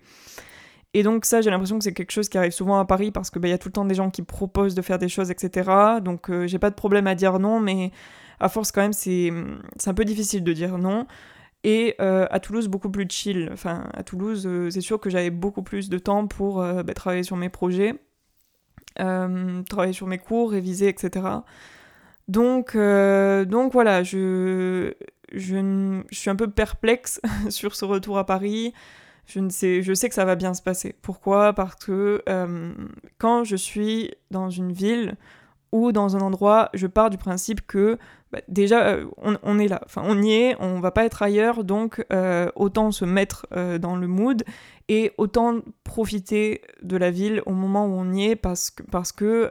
et donc ça, j'ai l'impression que c'est quelque chose qui arrive souvent à Paris parce qu'il bah, y a tout le temps des gens qui proposent de faire des choses, etc. Donc euh, j'ai pas de problème à dire non, mais à force quand même, c'est un peu difficile de dire non. Et euh, à Toulouse, beaucoup plus chill. Enfin, à Toulouse, euh, c'est sûr que j'avais beaucoup plus de temps pour bah, travailler sur mes projets, travailler sur mes cours, réviser, etc. Donc, donc voilà, je, je, je, suis un peu perplexe sur ce retour à Paris je, ne sais, je sais que ça va bien se passer. Pourquoi? Parce que euh, quand je suis dans une ville ou dans un endroit, je pars du principe que bah, déjà euh, on, est là, enfin on y est, on va pas être ailleurs, donc euh, autant se mettre dans le mood et autant profiter de la ville au moment où on y est parce que, parce que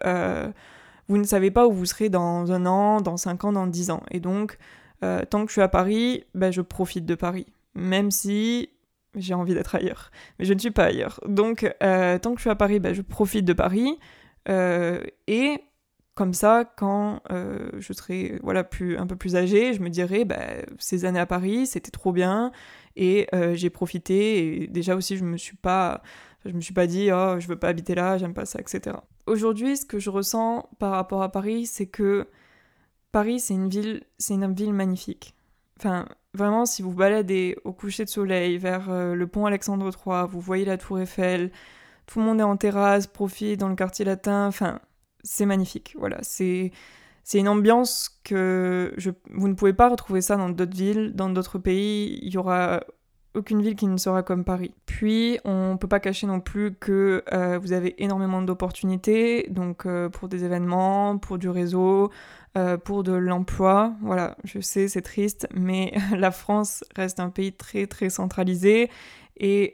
vous ne savez pas où vous serez dans un an, dans cinq ans, dans dix ans. Et donc, tant que je suis à Paris, bah, je profite de Paris. Même si j'ai envie d'être ailleurs. Mais je ne suis pas ailleurs. Donc, euh, tant que je suis à Paris, bah, je profite de Paris. Euh, et comme ça, quand je serai voilà, plus, un peu plus âgée, je me dirai, bah, ces années à Paris, c'était trop bien. Et j'ai profité. Et déjà aussi, je me suis pas... Je me suis pas dit, oh, je veux pas habiter là, j'aime pas ça, etc. Aujourd'hui, ce que je ressens par rapport à Paris, c'est que Paris, c'est une ville, c'est une ville magnifique. Enfin, vraiment, si vous baladez au coucher de soleil vers euh, le pont Alexandre III, vous voyez la Tour Eiffel, tout le monde est en terrasse, profite dans le quartier latin. Enfin, c'est magnifique. Voilà, c'est c'est une ambiance que je, vous ne pouvez pas retrouver ça dans d'autres villes, dans d'autres pays. Il y aura aucune ville qui ne sera comme Paris. Puis, on ne peut pas cacher non plus que euh, vous avez énormément d'opportunités, donc euh, pour des événements, pour du réseau, euh, pour de l'emploi. Voilà, je sais, c'est triste, mais la France reste un pays très très centralisé et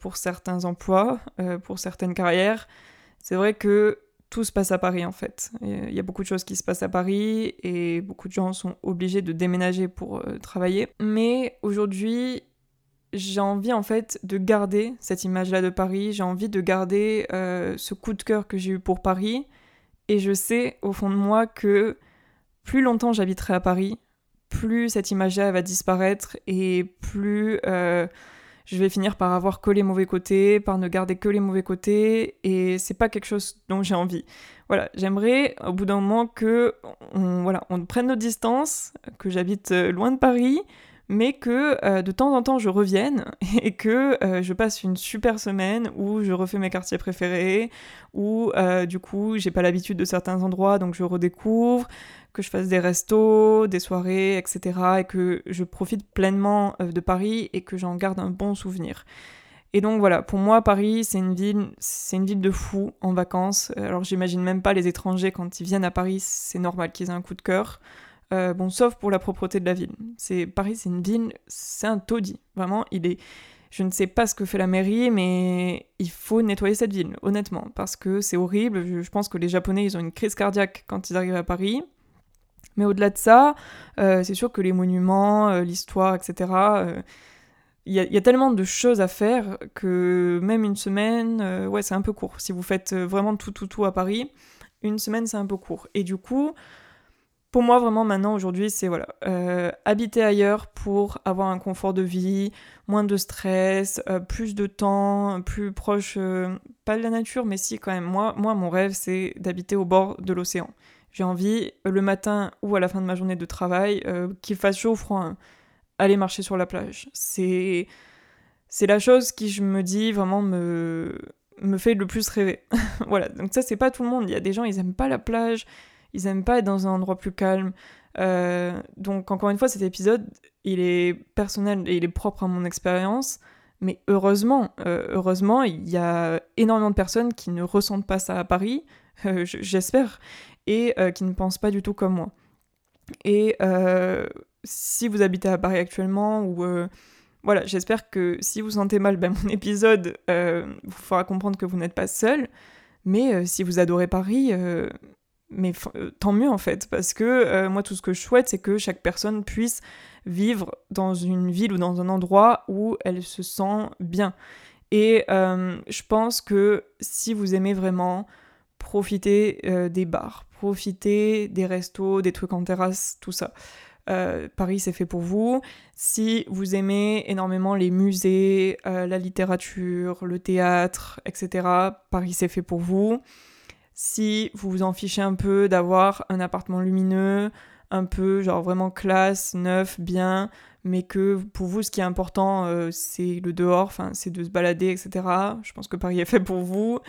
pour certains emplois, pour certaines carrières, c'est vrai que tout se passe à Paris en fait. Il y a beaucoup de choses qui se passent à Paris et beaucoup de gens sont obligés de déménager pour travailler. Mais aujourd'hui, j'ai envie en fait de garder cette image-là de Paris, j'ai envie de garder euh, ce coup de cœur que j'ai eu pour Paris, et je sais au fond de moi que plus longtemps j'habiterai à Paris, plus cette image-là va disparaître, et plus euh, je vais finir par avoir que les mauvais côtés, par ne garder que les mauvais côtés, et c'est pas quelque chose dont j'ai envie. Voilà, j'aimerais au bout d'un moment que on, voilà, on prenne nos distances, que j'habite euh, loin de Paris, mais que euh, de temps en temps je revienne et que euh, je passe une super semaine où je refais mes quartiers préférés, où euh, du coup j'ai pas l'habitude de certains endroits donc je redécouvre, que je fasse des restos, des soirées, etc. et que je profite pleinement de Paris et que j'en garde un bon souvenir. Et donc voilà, pour moi Paris c'est une ville, c'est une ville de fou en vacances. Alors j'imagine même pas les étrangers quand ils viennent à Paris, c'est normal qu'ils aient un coup de cœur. Euh, bon, sauf pour la propreté de la ville. C'est Paris, c'est une ville, c'est un taudis. Vraiment, il est. Je ne sais pas ce que fait la mairie, mais il faut nettoyer cette ville, honnêtement, parce que c'est horrible. Je, pense que les Japonais, ils ont une crise cardiaque quand ils arrivent à Paris. Mais au-delà de ça, euh, c'est sûr que les monuments, euh, l'histoire, etc. Il y, a tellement de choses à faire que même une semaine, ouais, c'est un peu court. Si vous faites vraiment tout, tout, tout à Paris, une semaine, c'est un peu court. Et du coup, pour moi, vraiment, maintenant, aujourd'hui, c'est voilà, euh, habiter ailleurs pour avoir un confort de vie, moins de stress, euh, plus de temps, plus proche, euh, pas de la nature, mais si, quand même. Moi, moi mon rêve, c'est d'habiter au bord de l'océan. J'ai envie, le matin ou à la fin de ma journée de travail, qu'il fasse chaud ou froid, hein, aller marcher sur la plage. C'est. C'est la chose qui, je me dis, vraiment me, me fait le plus rêver. voilà, donc ça, c'est pas tout le monde. Il y a des gens, ils aiment pas la plage, ils aiment pas être dans un endroit plus calme. Euh, donc encore une fois, cet épisode, il est personnel et il est propre à mon expérience. Mais heureusement, euh, heureusement, il y a énormément de personnes qui ne ressentent pas ça à Paris, euh, j'espère, et qui ne pensent pas du tout comme moi. Et si vous habitez à Paris actuellement, ou voilà, j'espère que si vous sentez mal, ben, mon épisode vous fera comprendre que vous n'êtes pas seul. Mais si vous adorez Paris, mais euh, tant mieux en fait, parce que euh, moi tout ce que je souhaite, c'est que chaque personne puisse vivre dans une ville ou dans un endroit où elle se sent bien. Et euh, je pense que si vous aimez vraiment profiter des bars, profiter des restos, des trucs en terrasse, tout ça. Paris, c'est fait pour vous. Si vous aimez énormément les musées, la littérature, le théâtre, etc., Paris, c'est fait pour vous si vous vous en fichez un peu d'avoir un appartement lumineux, un peu genre vraiment classe, neuf, bien, mais que pour vous ce qui est important euh, c'est le dehors, c'est de se balader, etc. Je pense que Paris est fait pour vous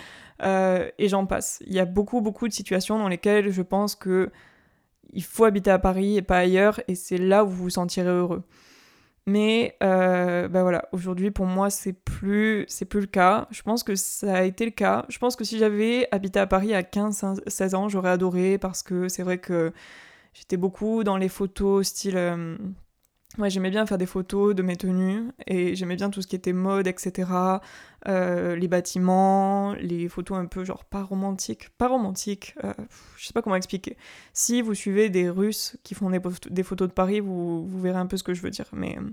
euh, et j'en passe. Il y a beaucoup beaucoup de situations dans lesquelles je pense que il faut habiter à Paris et pas ailleurs et c'est là où vous vous sentirez heureux. Mais euh, bah voilà, aujourd'hui pour moi c'est plus c'est plus le cas. Je pense que ça a été le cas. Je pense que si j'avais habité à Paris à 15-16 ans, j'aurais adoré parce que c'est vrai que j'étais beaucoup dans les photos style euh, Ouais, j'aimais bien faire des photos de mes tenues et j'aimais bien tout ce qui était mode, etc. Euh, les bâtiments, les photos un peu genre pas romantiques. Pas romantiques, euh, je sais pas comment expliquer. Si vous suivez des Russes qui font des, photos de Paris, vous, vous, verrez un peu ce que je veux dire. Mais euh,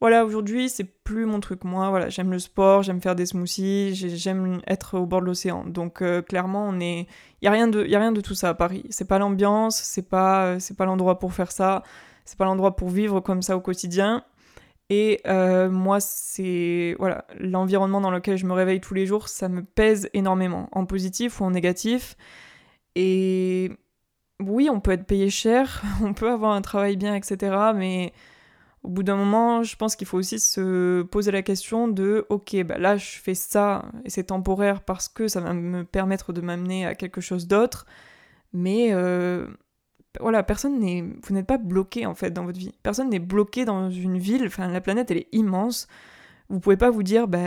voilà, aujourd'hui, c'est plus mon truc. Moi, voilà, j'aime le sport, j'aime faire des smoothies, j'aime être au bord de l'océan. Donc clairement, on est, il y a rien de, a rien de tout ça à Paris. C'est pas l'ambiance, c'est pas, pas l'endroit pour faire ça c'est pas l'endroit pour vivre comme ça au quotidien. Et euh, moi, c'est voilà, l'environnement dans lequel je me réveille tous les jours, ça me pèse énormément, en positif ou en négatif. Et oui, on peut être payé cher, on peut avoir un travail bien, etc. Mais au bout d'un moment, je pense qu'il faut aussi se poser la question de ok, bah là, je fais ça et c'est temporaire parce que ça va me permettre de m'amener à quelque chose d'autre. Mais euh, voilà, personne n'est, vous n'êtes pas bloqué en fait dans votre vie. Personne n'est bloqué dans une ville. Enfin, la planète elle est immense. Vous pouvez pas vous dire, bah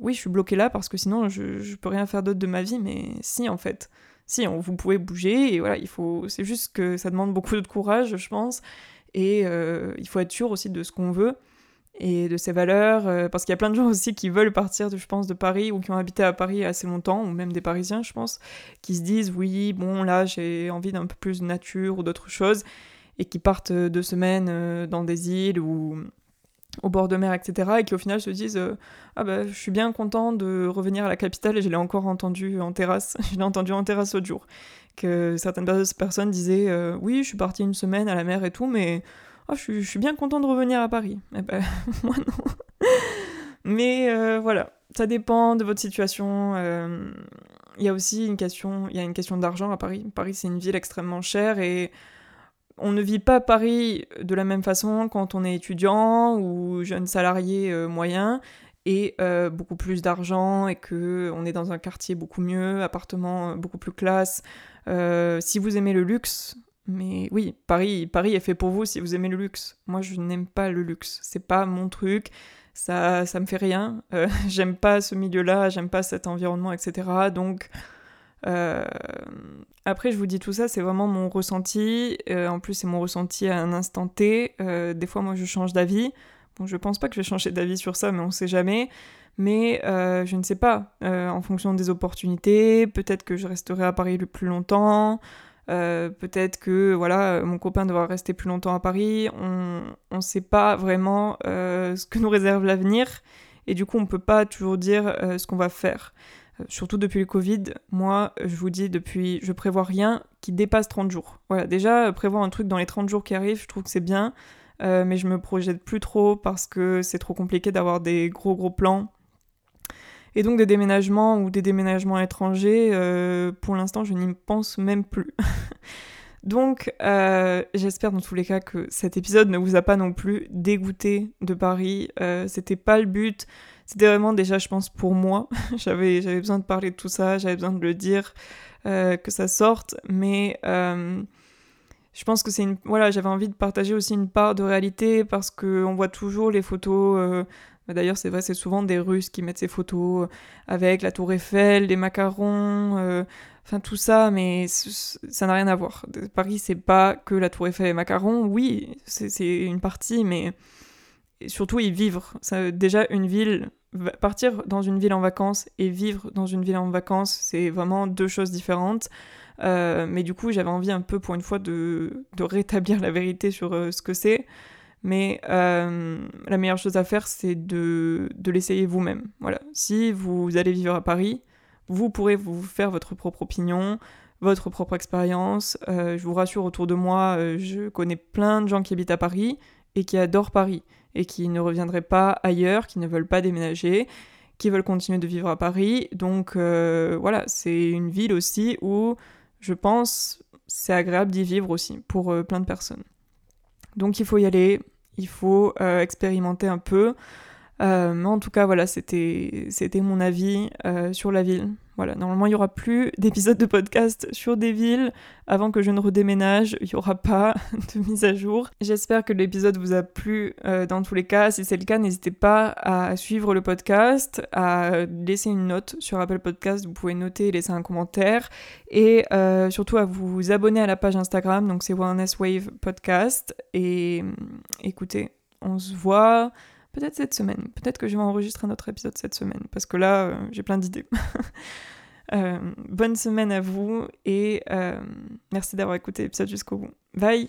oui, je suis bloqué là parce que sinon je, je peux rien faire d'autre de ma vie. Mais si en fait, si, vous pouvez bouger et voilà, il faut. C'est juste que ça demande beaucoup de courage, je pense. Et euh, il faut être sûr aussi de ce qu'on veut et de ses valeurs, euh, parce qu'il y a plein de gens aussi qui veulent partir, de, je pense, de Paris ou qui ont habité à Paris assez longtemps, ou même des Parisiens, je pense, qui se disent oui, bon, là, j'ai envie d'un peu plus de nature ou d'autres choses, et qui partent euh, deux semaines euh, dans des îles ou au bord de mer, etc., et qui au final se disent ah bah, je suis bien content de revenir à la capitale, et je l'ai encore entendu en terrasse, je l'ai entendu en terrasse l'autre jour, que certaines personnes disaient oui, je suis partie une semaine à la mer et tout, mais oh, je, suis bien content de revenir à Paris. Eh ben, moi non. Mais euh, voilà, ça dépend de votre situation. Euh, il y a aussi une question, il y a une question d'argent à Paris. Paris, c'est une ville extrêmement chère et on ne vit pas Paris de la même façon quand on est étudiant ou jeune salarié euh, moyen et beaucoup plus d'argent et que on est dans un quartier beaucoup mieux, appartement beaucoup plus classe. si vous aimez le luxe, mais oui, Paris, Paris est fait pour vous si vous aimez le luxe. Moi, je n'aime pas le luxe. C'est pas mon truc. Ça, ça me fait rien. Euh, j'aime pas ce milieu-là. J'aime pas cet environnement, etc. Donc, euh, après, je vous dis tout ça, c'est vraiment mon ressenti. Euh, en plus, c'est mon ressenti à un instant T. des fois, moi, je change d'avis. Bon, je pense pas que je vais changer d'avis sur ça, mais on sait jamais. Mais je ne sais pas. en fonction des opportunités, peut-être que je resterai à Paris le plus longtemps. Euh, peut-être que voilà, mon copain devra rester plus longtemps à Paris. On ne sait pas vraiment euh, ce que nous réserve l'avenir. Et du coup, on ne peut pas toujours dire euh, ce qu'on va faire. surtout depuis le Covid, moi, je vous dis, depuis, je prévois rien qui dépasse 30 jours. Voilà, déjà, prévoir un truc dans les 30 jours qui arrivent, je trouve que c'est bien. mais je me projette plus trop parce que c'est trop compliqué d'avoir des gros gros plans et donc des déménagements ou des déménagements étrangers, euh, pour l'instant, je n'y pense même plus. donc euh, j'espère dans tous les cas que cet épisode ne vous a pas non plus dégoûté de Paris. Euh, c'était pas le but. C'était vraiment déjà, je pense, pour moi. j'avais, besoin de parler de tout ça, j'avais besoin de le dire, que ça sorte. Mais je pense que c'est une voilà j'avais envie de partager aussi une part de réalité parce que on voit toujours les photos D'ailleurs, c'est vrai, c'est souvent des Russes qui mettent ces photos euh, avec la tour Eiffel, les macarons, euh, enfin tout ça, mais ça n'a rien à voir. Paris, c'est pas que la tour Eiffel et les macarons. Oui, c'est une partie, mais surtout y vivre. Déjà, une ville, partir dans une ville en vacances et vivre dans une ville en vacances, c'est vraiment deux choses différentes. Euh, mais du coup, j'avais envie un peu, pour une fois, de rétablir la vérité sur ce que c'est. Mais euh, la meilleure chose à faire, c'est de, de l'essayer vous-même. Voilà. Si vous allez vivre à Paris, vous pourrez vous faire votre propre opinion, votre propre expérience. Euh, je vous rassure, autour de moi, euh, je connais plein de gens qui habitent à Paris et qui adorent Paris et qui ne reviendraient pas ailleurs, qui ne veulent pas déménager, qui veulent continuer de vivre à Paris. Donc voilà, c'est une ville aussi où je pense c'est agréable d'y vivre aussi pour plein de personnes. Donc il faut y aller, il faut euh, expérimenter un peu. Euh, mais en tout cas, voilà, c'était mon avis euh, sur la ville. Voilà, normalement il n'y aura plus d'épisodes de podcast sur des villes avant que je ne redéménage. Il n'y aura pas de mise à jour. J'espère que l'épisode vous a plu euh, dans tous les cas. Si c'est le cas, n'hésitez pas à suivre le podcast, à laisser une note sur Apple Podcast. Vous pouvez noter et laisser un commentaire. Et euh, surtout à vous abonner à la page Instagram. Donc c'est Wellness Wave Podcast. Et écoutez, on se voit peut-être cette semaine. Peut-être que je vais enregistrer un autre épisode cette semaine, parce que là, euh, j'ai plein d'idées. Euh, bonne semaine à vous et euh, merci d'avoir écouté l'épisode jusqu'au bout. Bye